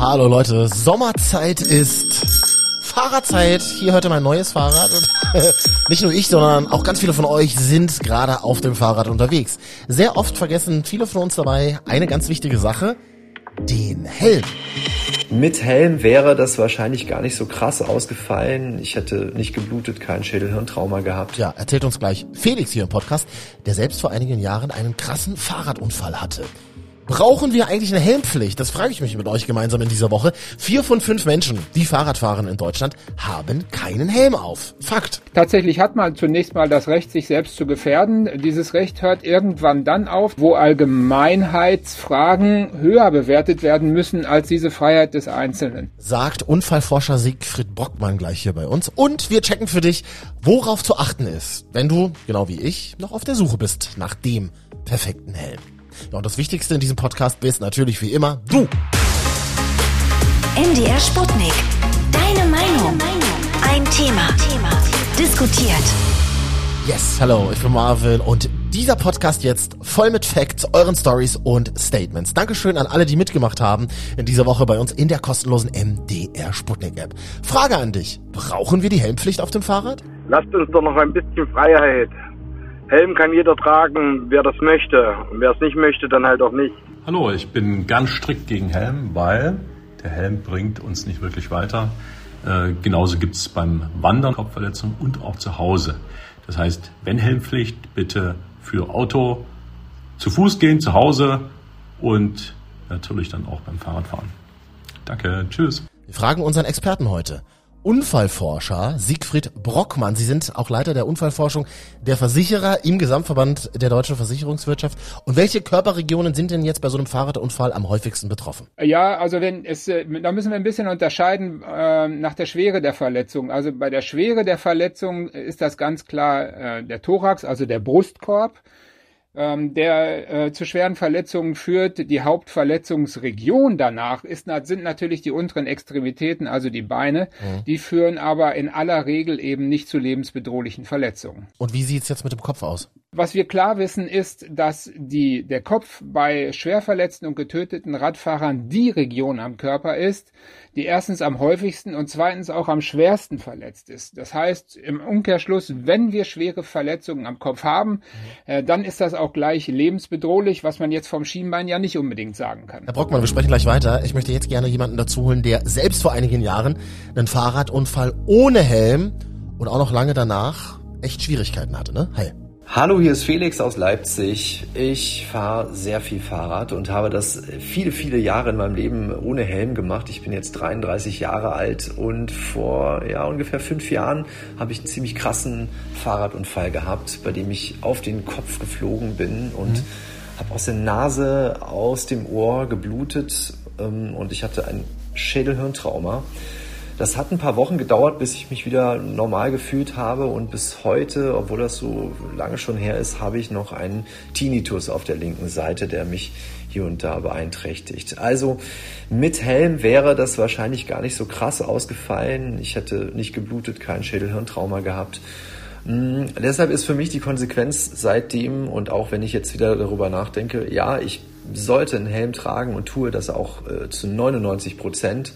Hallo Leute, Sommerzeit ist Fahrradzeit. Hier heute mein neues Fahrrad. Und nicht nur ich, sondern auch ganz viele von euch sind gerade auf dem Fahrrad unterwegs. Sehr oft vergessen viele von uns dabei eine ganz wichtige Sache, den Helm. Mit Helm wäre das wahrscheinlich gar nicht so krass ausgefallen. Ich hätte nicht geblutet, kein Schädelhirntrauma gehabt. Ja, erzählt uns gleich Felix hier im Podcast, der selbst vor einigen Jahren einen krassen Fahrradunfall hatte. Brauchen wir eigentlich eine Helmpflicht? Das frage ich mich mit euch gemeinsam in dieser Woche. Vier von fünf Menschen, die Fahrrad fahren in Deutschland, haben keinen Helm auf. Fakt. Tatsächlich hat man zunächst mal das Recht, sich selbst zu gefährden. Dieses Recht hört irgendwann dann auf, wo Allgemeinheitsfragen höher bewertet werden müssen als diese Freiheit des Einzelnen. Sagt Unfallforscher Siegfried Brockmann gleich hier bei uns. Und wir checken für dich, worauf zu achten ist, wenn du, genau wie ich, noch auf der Suche bist nach dem perfekten Helm. Ja, und das Wichtigste in diesem Podcast bist natürlich wie immer du. MDR Sputnik. Deine Meinung. Ein Thema. Diskutiert. Yes, hello, ich bin Marvin und dieser Podcast jetzt voll mit Facts, euren Stories und Statements. Dankeschön an alle, die mitgemacht haben in dieser Woche bei uns in der kostenlosen MDR Sputnik App. Frage an dich. Brauchen wir die Helmpflicht auf dem Fahrrad? Lasst uns doch noch ein bisschen Freiheit. Helm kann jeder tragen, wer das möchte. Und wer es nicht möchte, dann halt auch nicht. Hallo, ich bin ganz strikt gegen Helm, weil der Helm bringt uns nicht wirklich weiter. Äh, genauso gibt es beim Wandern Kopfverletzungen und auch zu Hause. Das heißt, wenn Helmpflicht, bitte für Auto, zu Fuß gehen, zu Hause und natürlich dann auch beim Fahrradfahren. Danke, tschüss. Wir fragen unseren Experten heute. Unfallforscher Siegfried Brockmann. Sie sind auch Leiter der Unfallforschung der Versicherer im Gesamtverband der deutschen Versicherungswirtschaft. Und welche Körperregionen sind denn jetzt bei so einem Fahrradunfall am häufigsten betroffen? Ja, also wenn es, äh, da müssen wir ein bisschen unterscheiden äh, nach der Schwere der Verletzung. Also bei der Schwere der Verletzung ist das ganz klar äh, der Thorax, also der Brustkorb ähm, der äh, zu schweren Verletzungen führt. Die Hauptverletzungsregion danach ist, sind natürlich die unteren Extremitäten, also die Beine. Mhm. Die führen aber in aller Regel eben nicht zu lebensbedrohlichen Verletzungen. Und wie sieht's jetzt mit dem Kopf aus? Was wir klar wissen, ist, dass die, der Kopf bei schwer verletzten und getöteten Radfahrern die Region am Körper ist, die erstens am häufigsten und zweitens auch am schwersten verletzt ist. Das heißt, im Umkehrschluss, wenn wir schwere Verletzungen am Kopf haben, mhm. äh, dann ist das auch gleich lebensbedrohlich, was man jetzt vom Schienbein ja nicht unbedingt sagen kann. Herr Brockmann, wir sprechen gleich weiter. Ich möchte jetzt gerne jemanden dazu holen, der selbst vor einigen Jahren einen Fahrradunfall ohne Helm und auch noch lange danach echt Schwierigkeiten hatte, ne? Hi. Hallo, hier ist Felix aus Leipzig. Ich fahre sehr viel Fahrrad und habe das viele, viele Jahre in meinem Leben ohne Helm gemacht. Ich bin jetzt 33 Jahre alt und vor ja, ungefähr fünf Jahren habe ich einen ziemlich krassen Fahrradunfall gehabt, bei dem ich auf den Kopf geflogen bin und mhm. habe aus der Nase, aus dem Ohr geblutet ähm, und ich hatte ein Schädelhirntrauma. Das hat ein paar Wochen gedauert, bis ich mich wieder normal gefühlt habe und bis heute, obwohl das so lange schon her ist, habe ich noch einen Tinnitus auf der linken Seite, der mich hier und da beeinträchtigt. Also mit Helm wäre das wahrscheinlich gar nicht so krass ausgefallen. Ich hätte nicht geblutet, kein Schädelhirntrauma gehabt. Mm, deshalb ist für mich die Konsequenz seitdem und auch wenn ich jetzt wieder darüber nachdenke, ja, ich sollte einen Helm tragen und tue das auch äh, zu 99 Prozent.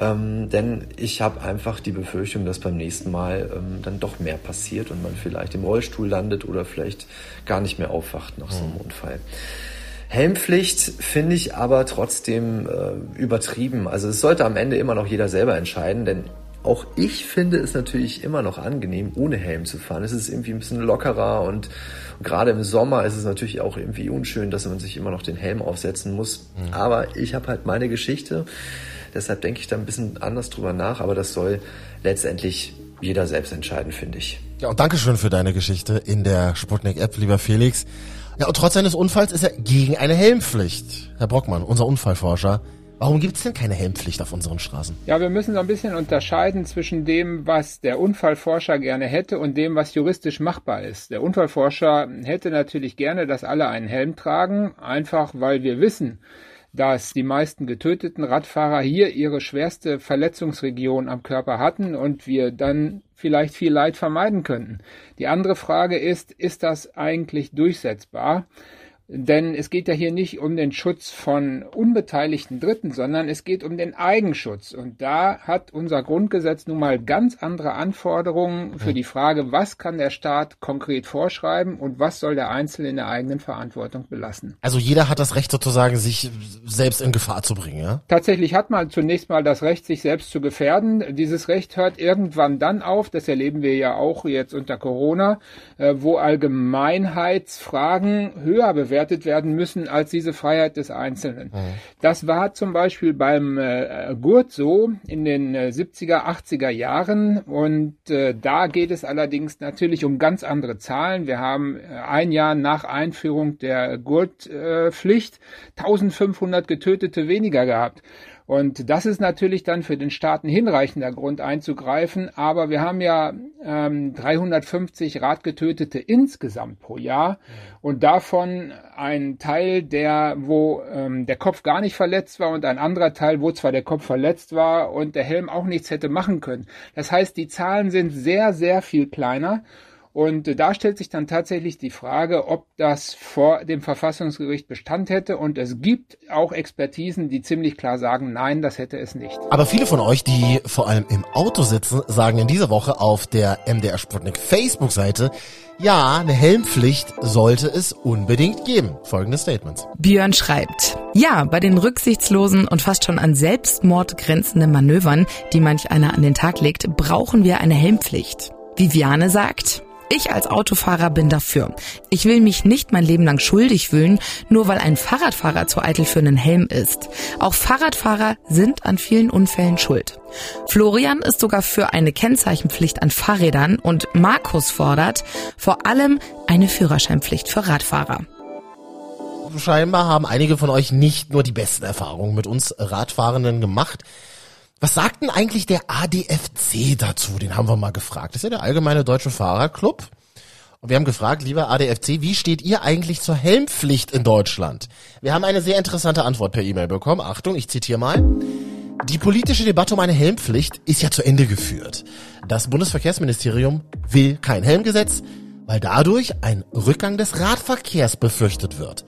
Ähm, denn ich habe einfach die Befürchtung, dass beim nächsten Mal ähm, dann doch mehr passiert und man vielleicht im Rollstuhl landet oder vielleicht gar nicht mehr aufwacht nach so einem mhm. Unfall. Helmpflicht finde ich aber trotzdem äh, übertrieben. Also es sollte am Ende immer noch jeder selber entscheiden, denn auch ich finde es natürlich immer noch angenehm, ohne Helm zu fahren. Es ist irgendwie ein bisschen lockerer und gerade im Sommer ist es natürlich auch irgendwie unschön, dass man sich immer noch den Helm aufsetzen muss. Mhm. Aber ich habe halt meine Geschichte. Deshalb denke ich da ein bisschen anders drüber nach, aber das soll letztendlich jeder selbst entscheiden, finde ich. Ja, und Dankeschön für deine Geschichte in der Sputnik-App, lieber Felix. Ja, und trotz seines Unfalls ist er gegen eine Helmpflicht. Herr Brockmann, unser Unfallforscher. Warum gibt es denn keine Helmpflicht auf unseren Straßen? Ja, wir müssen so ein bisschen unterscheiden zwischen dem, was der Unfallforscher gerne hätte und dem, was juristisch machbar ist. Der Unfallforscher hätte natürlich gerne, dass alle einen Helm tragen, einfach weil wir wissen, dass die meisten getöteten Radfahrer hier ihre schwerste Verletzungsregion am Körper hatten und wir dann vielleicht viel Leid vermeiden könnten. Die andere Frage ist, ist das eigentlich durchsetzbar? Denn es geht ja hier nicht um den Schutz von unbeteiligten Dritten, sondern es geht um den Eigenschutz. Und da hat unser Grundgesetz nun mal ganz andere Anforderungen für die Frage, was kann der Staat konkret vorschreiben und was soll der Einzelne in der eigenen Verantwortung belassen. Also jeder hat das Recht sozusagen, sich selbst in Gefahr zu bringen, ja? Tatsächlich hat man zunächst mal das Recht, sich selbst zu gefährden. Dieses Recht hört irgendwann dann auf, das erleben wir ja auch jetzt unter Corona, äh, wo Allgemeinheitsfragen höher bewertet werden müssen als diese Freiheit des Einzelnen. Mhm. Das war zum Beispiel beim äh, Gurt so in den äh, 70er, 80er Jahren und äh, da geht es allerdings natürlich um ganz andere Zahlen. Wir haben äh, ein Jahr nach Einführung der Gurtpflicht 1500 Getötete weniger gehabt. Und das ist natürlich dann für den Staaten hinreichender Grund einzugreifen. Aber wir haben ja ähm, 350 Radgetötete insgesamt pro Jahr und davon ein Teil, der wo ähm, der Kopf gar nicht verletzt war und ein anderer Teil, wo zwar der Kopf verletzt war und der Helm auch nichts hätte machen können. Das heißt, die Zahlen sind sehr, sehr viel kleiner. Und da stellt sich dann tatsächlich die Frage, ob das vor dem Verfassungsgericht Bestand hätte. Und es gibt auch Expertisen, die ziemlich klar sagen, nein, das hätte es nicht. Aber viele von euch, die vor allem im Auto sitzen, sagen in dieser Woche auf der MDR Sputnik Facebook-Seite, ja, eine Helmpflicht sollte es unbedingt geben. Folgende Statements. Björn schreibt, ja, bei den rücksichtslosen und fast schon an Selbstmord grenzenden Manövern, die manch einer an den Tag legt, brauchen wir eine Helmpflicht. Viviane sagt, ich als Autofahrer bin dafür. Ich will mich nicht mein Leben lang schuldig fühlen, nur weil ein Fahrradfahrer zu eitel für einen Helm ist. Auch Fahrradfahrer sind an vielen Unfällen schuld. Florian ist sogar für eine Kennzeichenpflicht an Fahrrädern und Markus fordert vor allem eine Führerscheinpflicht für Radfahrer. Scheinbar haben einige von euch nicht nur die besten Erfahrungen mit uns Radfahrenden gemacht. Was sagt denn eigentlich der ADFC dazu? Den haben wir mal gefragt. Das ist ja der Allgemeine Deutsche Fahrerclub. Und wir haben gefragt, lieber ADFC, wie steht ihr eigentlich zur Helmpflicht in Deutschland? Wir haben eine sehr interessante Antwort per E-Mail bekommen. Achtung, ich zitiere mal. Die politische Debatte um eine Helmpflicht ist ja zu Ende geführt. Das Bundesverkehrsministerium will kein Helmgesetz, weil dadurch ein Rückgang des Radverkehrs befürchtet wird.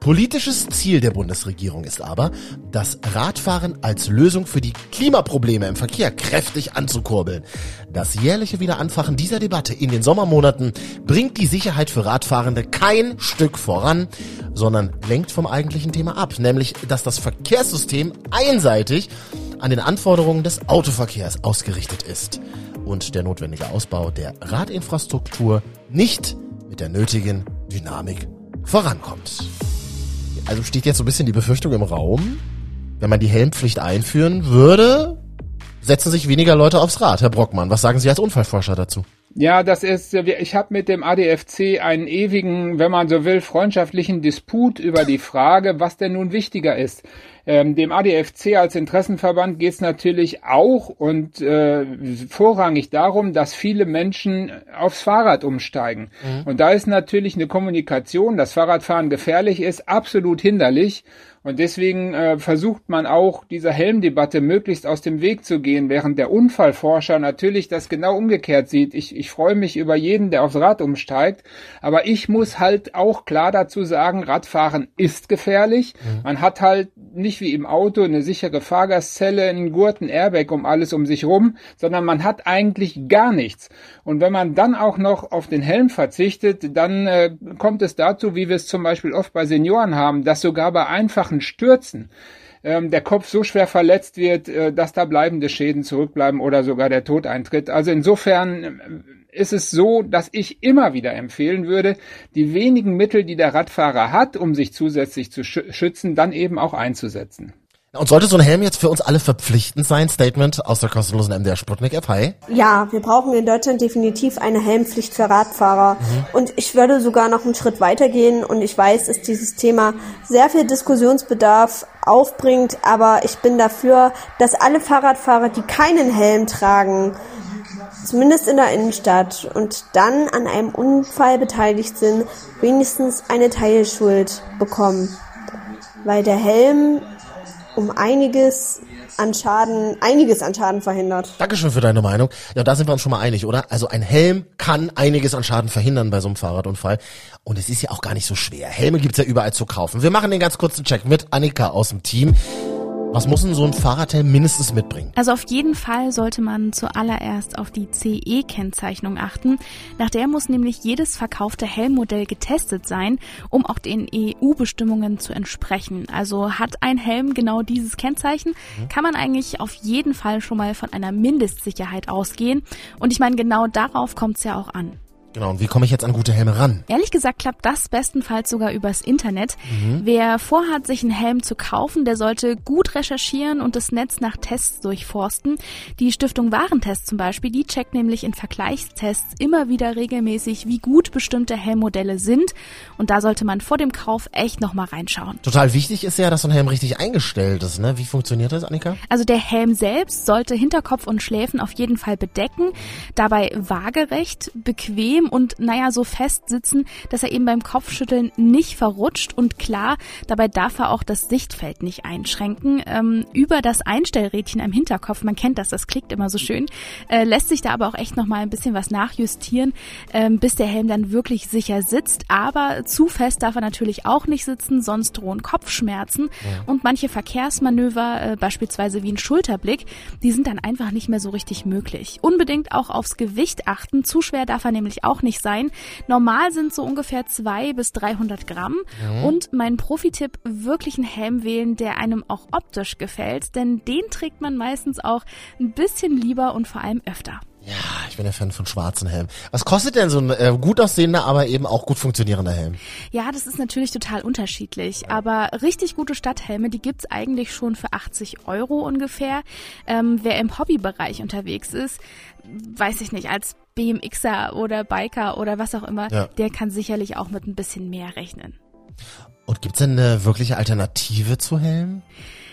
Politisches Ziel der Bundesregierung ist aber, das Radfahren als Lösung für die Klimaprobleme im Verkehr kräftig anzukurbeln. Das jährliche Wiederanfachen dieser Debatte in den Sommermonaten bringt die Sicherheit für Radfahrende kein Stück voran, sondern lenkt vom eigentlichen Thema ab, nämlich dass das Verkehrssystem einseitig an den Anforderungen des Autoverkehrs ausgerichtet ist und der notwendige Ausbau der Radinfrastruktur nicht mit der nötigen Dynamik vorankommt. Also steht jetzt so ein bisschen die Befürchtung im Raum, wenn man die Helmpflicht einführen würde, setzen sich weniger Leute aufs Rad. Herr Brockmann, was sagen Sie als Unfallforscher dazu? Ja, das ist, ich habe mit dem ADFC einen ewigen, wenn man so will, freundschaftlichen Disput über die Frage, was denn nun wichtiger ist. Ähm, dem ADFC als Interessenverband geht es natürlich auch und äh, vorrangig darum, dass viele Menschen aufs Fahrrad umsteigen. Mhm. Und da ist natürlich eine Kommunikation, dass Fahrradfahren gefährlich ist, absolut hinderlich. Und deswegen äh, versucht man auch, dieser Helmdebatte möglichst aus dem Weg zu gehen, während der Unfallforscher natürlich das genau umgekehrt sieht. Ich, ich freue mich über jeden, der aufs Rad umsteigt, aber ich muss halt auch klar dazu sagen, Radfahren ist gefährlich. Mhm. Man hat halt nicht wie im Auto eine sichere Fahrgastzelle, einen Gurt, ein Airbag um alles um sich rum, sondern man hat eigentlich gar nichts. Und wenn man dann auch noch auf den Helm verzichtet, dann äh, kommt es dazu, wie wir es zum Beispiel oft bei Senioren haben, dass sogar bei einfachen Stürzen ähm, der Kopf so schwer verletzt wird, äh, dass da bleibende Schäden zurückbleiben oder sogar der Tod eintritt. Also insofern äh, ist es so, dass ich immer wieder empfehlen würde, die wenigen Mittel, die der Radfahrer hat, um sich zusätzlich zu schützen, dann eben auch einzusetzen. Und sollte so ein Helm jetzt für uns alle verpflichtend sein? Statement aus der kostenlosen MDR Sputnik App. Hi. Ja, wir brauchen in Deutschland definitiv eine Helmpflicht für Radfahrer. Mhm. Und ich würde sogar noch einen Schritt weitergehen. Und ich weiß, dass dieses Thema sehr viel Diskussionsbedarf aufbringt. Aber ich bin dafür, dass alle Fahrradfahrer, die keinen Helm tragen, zumindest in der Innenstadt und dann an einem Unfall beteiligt sind, wenigstens eine Teilschuld bekommen. Weil der Helm um einiges an Schaden, einiges an Schaden verhindert. Dankeschön für deine Meinung. Ja, da sind wir uns schon mal einig, oder? Also ein Helm kann einiges an Schaden verhindern bei so einem Fahrradunfall. Und es ist ja auch gar nicht so schwer. Helme gibt's ja überall zu kaufen. Wir machen den ganz kurzen Check mit Annika aus dem Team. Was muss denn so ein Fahrradhelm mindestens mitbringen? Also auf jeden Fall sollte man zuallererst auf die CE-Kennzeichnung achten. Nach der muss nämlich jedes verkaufte Helmmodell getestet sein, um auch den EU-Bestimmungen zu entsprechen. Also hat ein Helm genau dieses Kennzeichen, kann man eigentlich auf jeden Fall schon mal von einer Mindestsicherheit ausgehen. Und ich meine, genau darauf kommt es ja auch an. Genau, und wie komme ich jetzt an gute Helme ran? Ehrlich gesagt klappt das bestenfalls sogar übers Internet. Wer vorhat, sich einen Helm zu kaufen, der sollte gut recherchieren und das Netz nach Tests durchforsten. Die Stiftung Warentest zum Beispiel, die checkt nämlich in Vergleichstests immer wieder regelmäßig, wie gut bestimmte Helmmodelle sind. Und da sollte man vor dem Kauf echt nochmal reinschauen. Total wichtig ist ja, dass so ein Helm richtig eingestellt ist, ne? Wie funktioniert das, Annika? Also der Helm selbst sollte Hinterkopf und Schläfen auf jeden Fall bedecken, dabei waagerecht, bequem und naja, so fest sitzen, dass er eben beim Kopfschütteln nicht verrutscht und klar, dabei darf er auch das Sichtfeld nicht einschränken. Ähm, über das Einstellrädchen am Hinterkopf, man kennt das, das klickt immer so schön, äh, lässt sich da aber auch echt nochmal ein bisschen was nachjustieren, ähm, bis der Helm dann wirklich sicher sitzt. Aber zu fest darf er natürlich auch nicht sitzen, sonst drohen Kopfschmerzen und manche Verkehrsmanöver, äh, beispielsweise wie ein Schulterblick, die sind dann einfach nicht mehr so richtig möglich. Unbedingt auch aufs Gewicht achten. Zu schwer darf er nämlich auch nicht sein. Normal sind so ungefähr 200 bis 300 Gramm. Und mein Profitipp, wirklich einen Helm wählen, der einem auch optisch gefällt, denn den trägt man meistens auch ein bisschen lieber und vor allem öfter. Ja, ich bin ja Fan von schwarzen Helmen. Was kostet denn so ein äh, gut aussehender, aber eben auch gut funktionierender Helm? Ja, das ist natürlich total unterschiedlich, aber richtig gute Stadthelme, die gibt's eigentlich schon für 80 Euro ungefähr. Ähm, wer im Hobbybereich unterwegs ist, weiß ich nicht, als BMXer oder Biker oder was auch immer, Ja. der kann sicherlich auch mit ein bisschen mehr rechnen. Und gibt's denn eine wirkliche Alternative zu Helmen?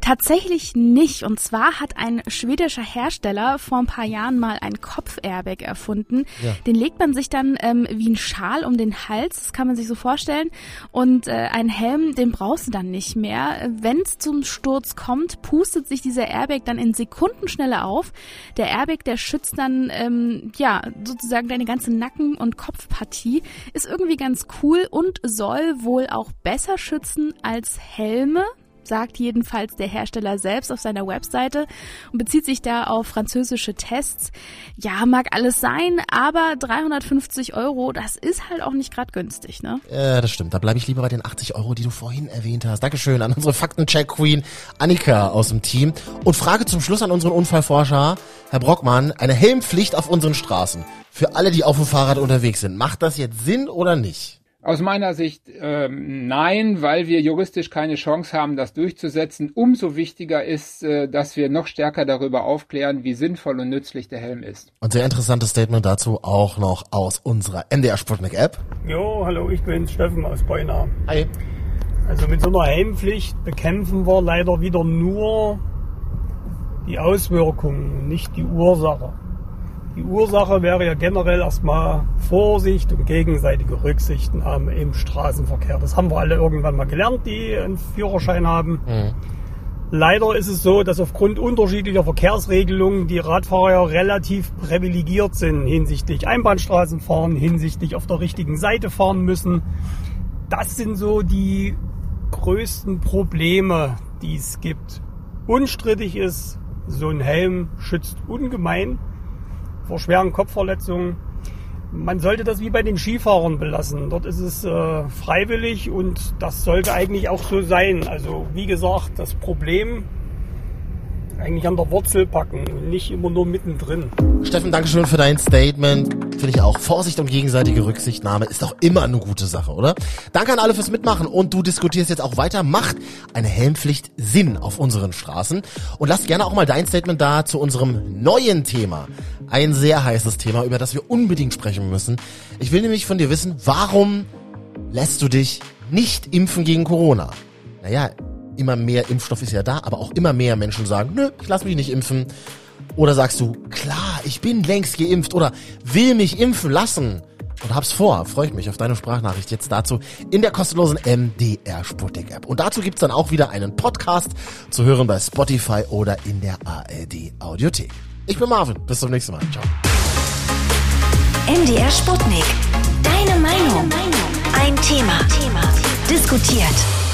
Tatsächlich nicht. Und zwar hat ein schwedischer Hersteller vor ein paar Jahren mal ein Kopf-Airbag erfunden. Ja. Den legt man sich dann ähm, wie ein Schal um den Hals, das kann man sich so vorstellen. Und äh, einen Helm, den brauchst du dann nicht mehr. Wenn es zum Sturz kommt, pustet sich dieser Airbag dann in Sekundenschnelle auf. Der Airbag, der schützt dann ähm, ja sozusagen deine ganze Nacken- und Kopfpartie. Ist irgendwie ganz cool und soll wohl auch besser schützen als Helme sagt jedenfalls der Hersteller selbst auf seiner Webseite und bezieht sich da auf französische Tests. Ja, mag alles sein, aber 350 Euro, das ist halt auch nicht gerade günstig, ne? Äh, das stimmt. Da bleibe ich lieber bei den 80 Euro, die du vorhin erwähnt hast. Dankeschön an unsere Faktencheck-Queen Annika aus dem Team. Und Frage zum Schluss an unseren Unfallforscher, Herr Brockmann. Eine Helmpflicht auf unseren Straßen. Für alle, die auf dem Fahrrad unterwegs sind. Macht das jetzt Sinn oder nicht? Aus meiner Sicht ähm, nein, weil wir juristisch keine Chance haben, das durchzusetzen. Umso wichtiger ist, äh, dass wir noch stärker darüber aufklären, wie sinnvoll und nützlich der Helm ist. Und sehr interessantes Statement dazu auch noch aus unserer MDR Sputnik App. Jo, hallo, ich bin's, Steffen aus Beuna. Hi. Also mit so einer Helmpflicht bekämpfen wir leider wieder nur die Auswirkungen, nicht die Ursache. Die Ursache wäre ja generell erstmal Vorsicht und gegenseitige Rücksichtnahme im Straßenverkehr. Das haben wir alle irgendwann mal gelernt, die einen Führerschein haben. Leider ist es so, dass aufgrund unterschiedlicher Verkehrsregelungen die Radfahrer ja relativ privilegiert sind hinsichtlich Einbahnstraßen fahren, hinsichtlich auf der richtigen Seite fahren müssen. Das sind so die größten Probleme, die es gibt. Unstrittig ist, so ein Helm schützt ungemein vor schweren Kopfverletzungen. Man sollte das wie bei den Skifahrern belassen. Dort ist es äh, freiwillig und das sollte eigentlich auch so sein. Also wie gesagt, das Problem eigentlich an der Wurzel packen nicht immer nur mittendrin. Steffen, Dankeschön für dein Statement. Finde ich auch. Vorsicht und gegenseitige Rücksichtnahme ist doch immer eine gute Sache, oder? Danke an alle fürs Mitmachen und du diskutierst jetzt auch weiter. Macht eine Helmpflicht Sinn auf unseren Straßen? Und lass gerne auch mal dein Statement da zu unserem neuen Thema. Ein sehr heißes Thema, über das wir unbedingt sprechen müssen. Ich will nämlich von dir wissen, warum lässt du dich nicht impfen gegen Corona? Naja, immer mehr Impfstoff ist ja da, aber auch immer mehr Menschen sagen, nö, ich lass mich nicht impfen. Oder sagst du, klar, ich bin längst geimpft oder will mich impfen lassen. und hab's vor, freue ich mich auf deine Sprachnachricht jetzt dazu in der kostenlosen MDR Sputnik App. Und dazu gibt's dann auch wieder einen Podcast zu hören bei Spotify oder in der ARD Audiothek. Ich bin Marvin, bis zum nächsten Mal. Ciao. MDR Sputnik. Deine Meinung. Ein Thema. Diskutiert.